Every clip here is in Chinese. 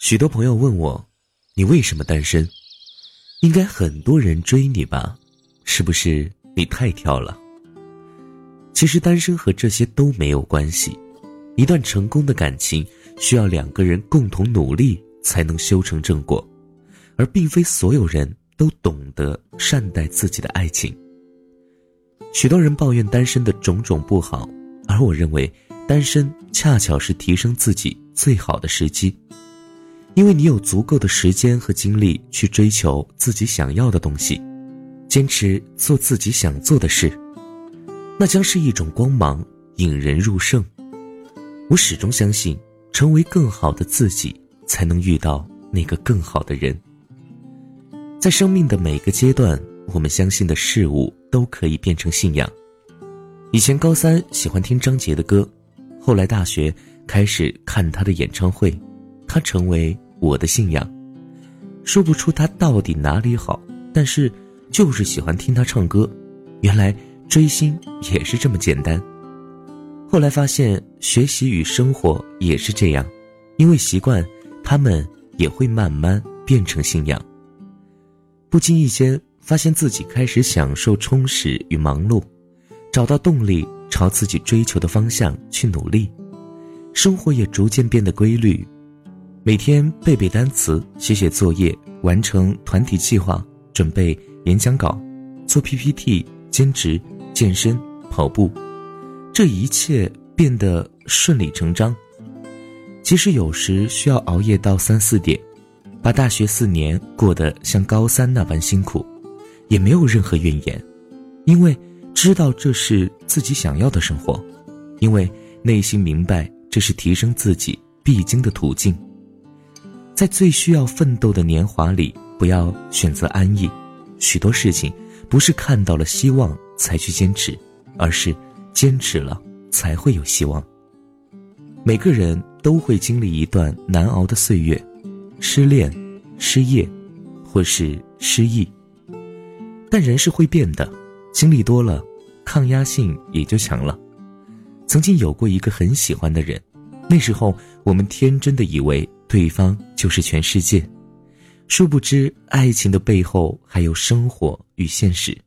许多朋友问我：“你为什么单身？”应该很多人追你吧？是不是你太挑了？其实单身和这些都没有关系。一段成功的感情需要两个人共同努力才能修成正果，而并非所有人都懂得善待自己的爱情。许多人抱怨单身的种种不好，而我认为单身恰巧是提升自己最好的时机。因为你有足够的时间和精力去追求自己想要的东西，坚持做自己想做的事，那将是一种光芒，引人入胜。我始终相信，成为更好的自己，才能遇到那个更好的人。在生命的每个阶段，我们相信的事物都可以变成信仰。以前高三喜欢听张杰的歌，后来大学开始看他的演唱会。他成为我的信仰，说不出他到底哪里好，但是就是喜欢听他唱歌。原来追星也是这么简单。后来发现学习与生活也是这样，因为习惯，他们也会慢慢变成信仰。不经意间发现自己开始享受充实与忙碌，找到动力朝自己追求的方向去努力，生活也逐渐变得规律。每天背背单词，写写作业，完成团体计划，准备演讲稿，做 PPT，兼职，健身，跑步，这一切变得顺理成章。即使有时需要熬夜到三四点，把大学四年过得像高三那般辛苦，也没有任何怨言，因为知道这是自己想要的生活，因为内心明白这是提升自己必经的途径。在最需要奋斗的年华里，不要选择安逸。许多事情不是看到了希望才去坚持，而是坚持了才会有希望。每个人都会经历一段难熬的岁月，失恋、失业，或是失忆。但人是会变的，经历多了，抗压性也就强了。曾经有过一个很喜欢的人，那时候我们天真的以为。对方就是全世界，殊不知爱情的背后还有生活与现实。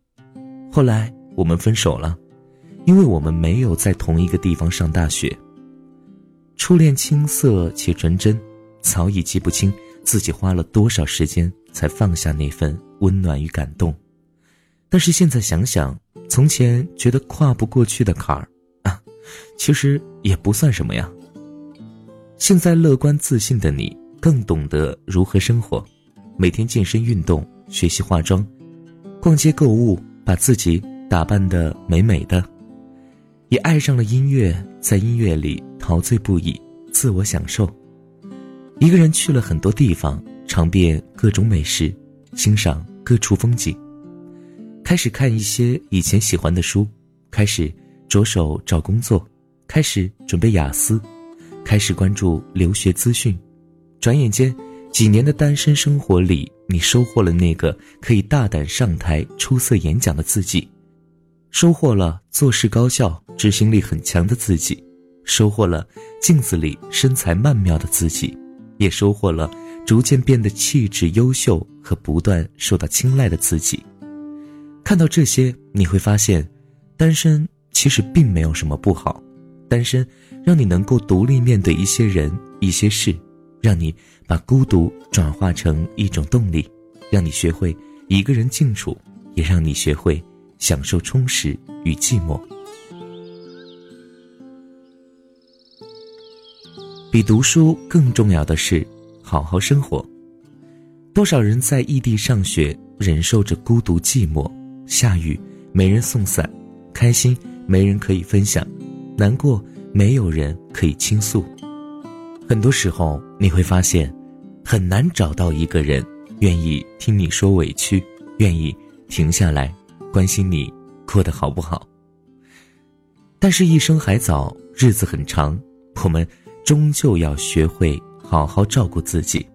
后来我们分手了，因为我们没有在同一个地方上大学。初恋青涩且纯真，早已记不清自己花了多少时间才放下那份温暖与感动。但是现在想想，从前觉得跨不过去的坎儿，啊，其实也不算什么呀。现在乐观自信的你，更懂得如何生活，每天健身运动，学习化妆，逛街购物，把自己打扮的美美的，也爱上了音乐，在音乐里陶醉不已，自我享受。一个人去了很多地方，尝遍各种美食，欣赏各处风景，开始看一些以前喜欢的书，开始着手找工作，开始准备雅思。开始关注留学资讯，转眼间，几年的单身生活里，你收获了那个可以大胆上台出色演讲的自己，收获了做事高效、执行力很强的自己，收获了镜子里身材曼妙的自己，也收获了逐渐变得气质优秀和不断受到青睐的自己。看到这些，你会发现，单身其实并没有什么不好。单身，让你能够独立面对一些人、一些事，让你把孤独转化成一种动力，让你学会一个人静处，也让你学会享受充实与寂寞。比读书更重要的是好好生活。多少人在异地上学，忍受着孤独寂寞，下雨没人送伞，开心没人可以分享。难过，没有人可以倾诉。很多时候，你会发现，很难找到一个人愿意听你说委屈，愿意停下来关心你过得好不好。但是，一生还早，日子很长，我们终究要学会好好照顾自己。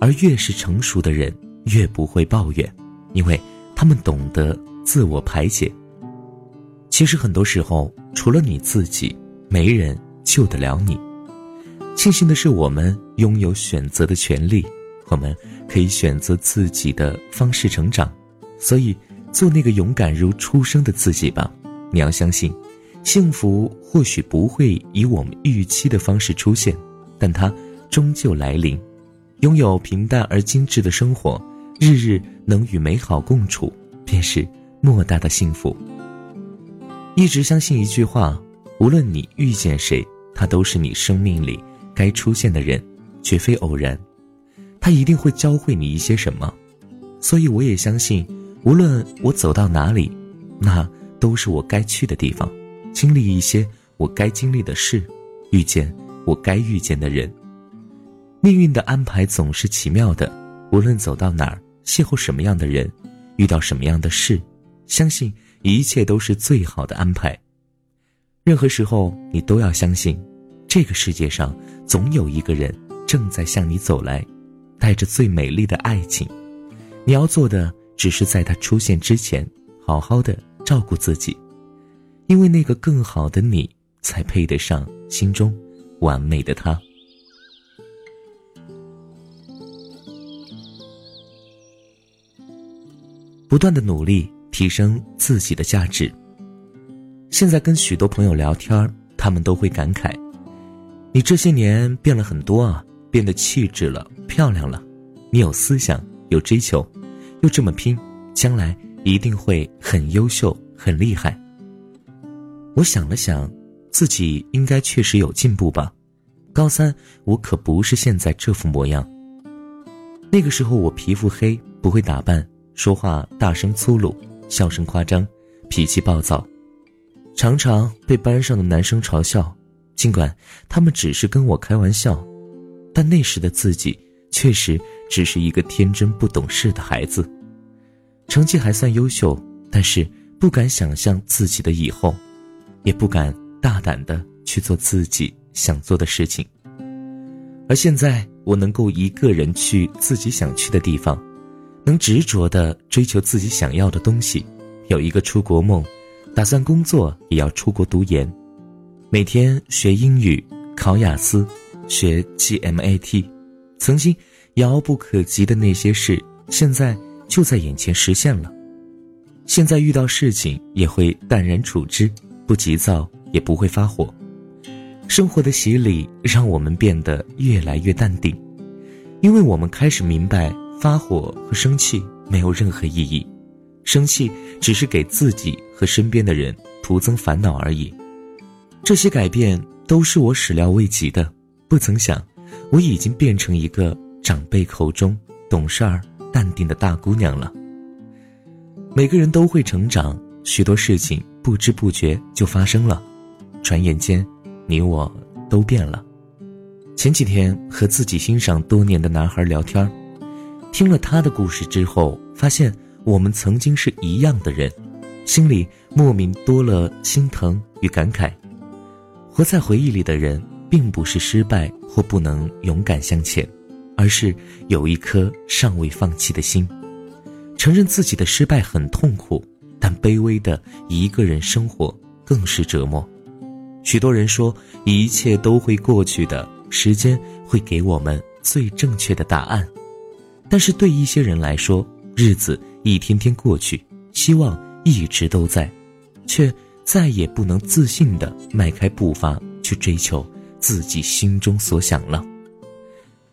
而越是成熟的人，越不会抱怨，因为他们懂得自我排解。其实很多时候，除了你自己，没人救得了你。庆幸的是，我们拥有选择的权利，我们可以选择自己的方式成长。所以，做那个勇敢如初生的自己吧。你要相信，幸福或许不会以我们预期的方式出现，但它终究来临。拥有平淡而精致的生活，日日能与美好共处，便是莫大的幸福。一直相信一句话：无论你遇见谁，他都是你生命里该出现的人，绝非偶然。他一定会教会你一些什么。所以，我也相信，无论我走到哪里，那。都是我该去的地方，经历一些我该经历的事，遇见我该遇见的人。命运的安排总是奇妙的，无论走到哪儿，邂逅什么样的人，遇到什么样的事，相信一切都是最好的安排。任何时候，你都要相信，这个世界上总有一个人正在向你走来，带着最美丽的爱情。你要做的，只是在他出现之前，好好的。照顾自己，因为那个更好的你，才配得上心中完美的他。不断的努力提升自己的价值。现在跟许多朋友聊天，他们都会感慨：“你这些年变了很多啊，变得气质了，漂亮了。你有思想，有追求，又这么拼，将来。”一定会很优秀、很厉害。我想了想，自己应该确实有进步吧。高三，我可不是现在这副模样。那个时候我皮肤黑，不会打扮，说话大声粗鲁，笑声夸张，脾气暴躁，常常被班上的男生嘲笑。尽管他们只是跟我开玩笑，但那时的自己确实只是一个天真不懂事的孩子。成绩还算优秀，但是不敢想象自己的以后，也不敢大胆的去做自己想做的事情。而现在，我能够一个人去自己想去的地方，能执着的追求自己想要的东西，有一个出国梦，打算工作也要出国读研，每天学英语、考雅思、学 GMAT，曾经遥不可及的那些事，现在。就在眼前实现了。现在遇到事情也会淡然处之，不急躁，也不会发火。生活的洗礼让我们变得越来越淡定，因为我们开始明白，发火和生气没有任何意义，生气只是给自己和身边的人徒增烦恼而已。这些改变都是我始料未及的，不曾想，我已经变成一个长辈口中懂事儿。淡定的大姑娘了。每个人都会成长，许多事情不知不觉就发生了，转眼间，你我都变了。前几天和自己欣赏多年的男孩聊天，听了他的故事之后，发现我们曾经是一样的人，心里莫名多了心疼与感慨。活在回忆里的人，并不是失败或不能勇敢向前。而是有一颗尚未放弃的心，承认自己的失败很痛苦，但卑微的一个人生活更是折磨。许多人说一切都会过去的，时间会给我们最正确的答案。但是对一些人来说，日子一天天过去，希望一直都在，却再也不能自信的迈开步伐去追求自己心中所想了。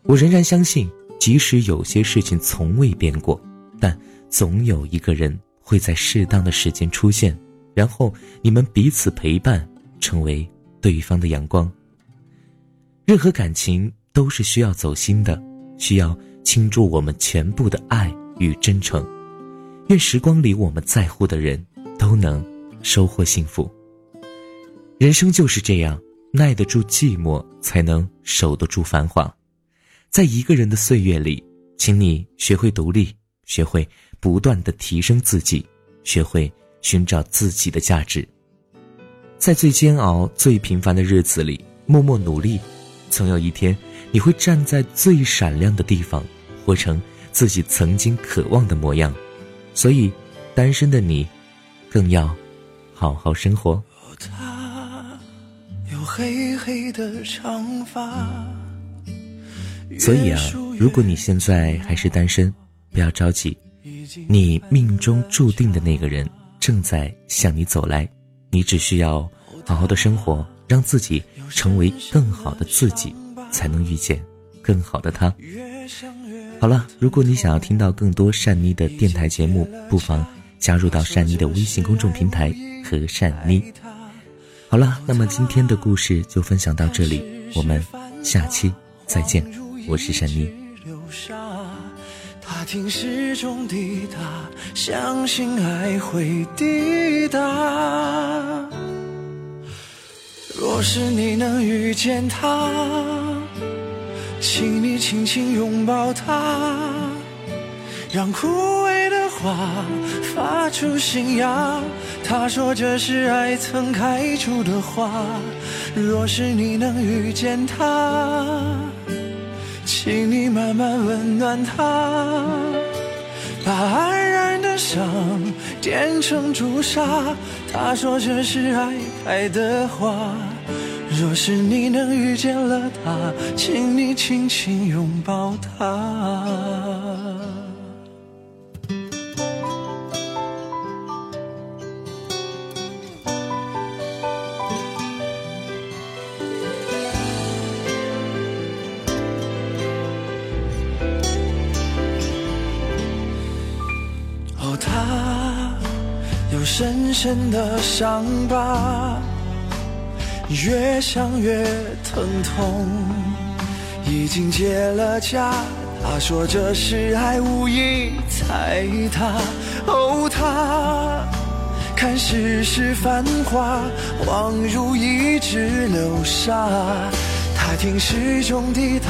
我仍然相信，即使有些事情从未变过，但总有一个人会在适当的时间出现，然后你们彼此陪伴，成为对方的阳光。任何感情都是需要走心的，需要倾注我们全部的爱与真诚。愿时光里我们在乎的人都能收获幸福。人生就是这样，耐得住寂寞，才能守得住繁华。在一个人的岁月里，请你学会独立，学会不断的提升自己，学会寻找自己的价值。在最煎熬、最平凡的日子里，默默努力，总有一天你会站在最闪亮的地方，活成自己曾经渴望的模样。所以，单身的你，更要好好生活。黑黑的长发。所以啊，如果你现在还是单身，不要着急，你命中注定的那个人正在向你走来，你只需要好好的生活，让自己成为更好的自己，才能遇见更好的他。好了，如果你想要听到更多善妮的电台节目，不妨加入到善妮的微信公众平台和善妮。好了，那么今天的故事就分享到这里，我们下期再见。我是善妮。他听时钟滴答，相信爱会抵达。若是你能遇见他，请你轻轻拥抱他，让枯萎的花发出新芽。他说这是爱曾开出的花。若是你能遇见他。请你慢慢温暖他，把黯然的伤点成朱砂。他说这是爱开的花。若是你能遇见了他，请你轻轻拥抱他。有深深的伤疤，越想越疼痛。已经结了痂，他说这是爱，无意踩踏。哦，他看世事繁华，恍如一指流沙。他听时钟滴答，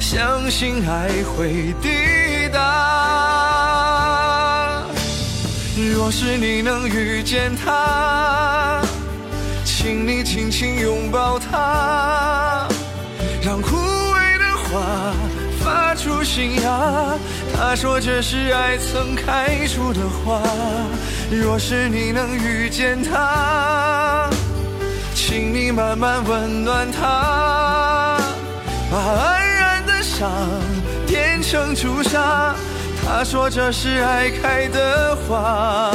相信爱会抵达。若是你能遇见他，请你轻轻拥抱他，让枯萎的花发出新芽。他说这是爱曾开出的花。若是你能遇见他，请你慢慢温暖他，把黯然的伤变成朱砂。他说这是爱开的花，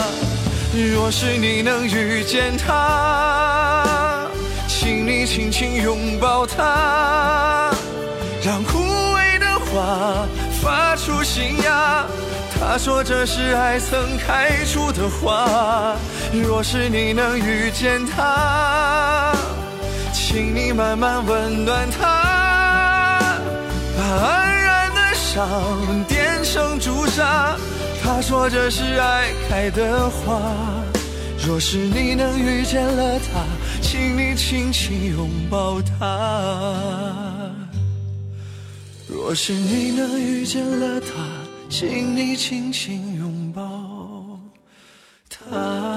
若是你能遇见他，请你轻轻拥抱他，让枯萎的花发出新芽。他说这是爱曾开出的花，若是你能遇见他，请你慢慢温暖他，把黯然的伤变。成朱砂，他说这是爱开的花。若是你能遇见了他，请你轻轻拥抱他。若是你能遇见了他，请你轻轻拥抱他。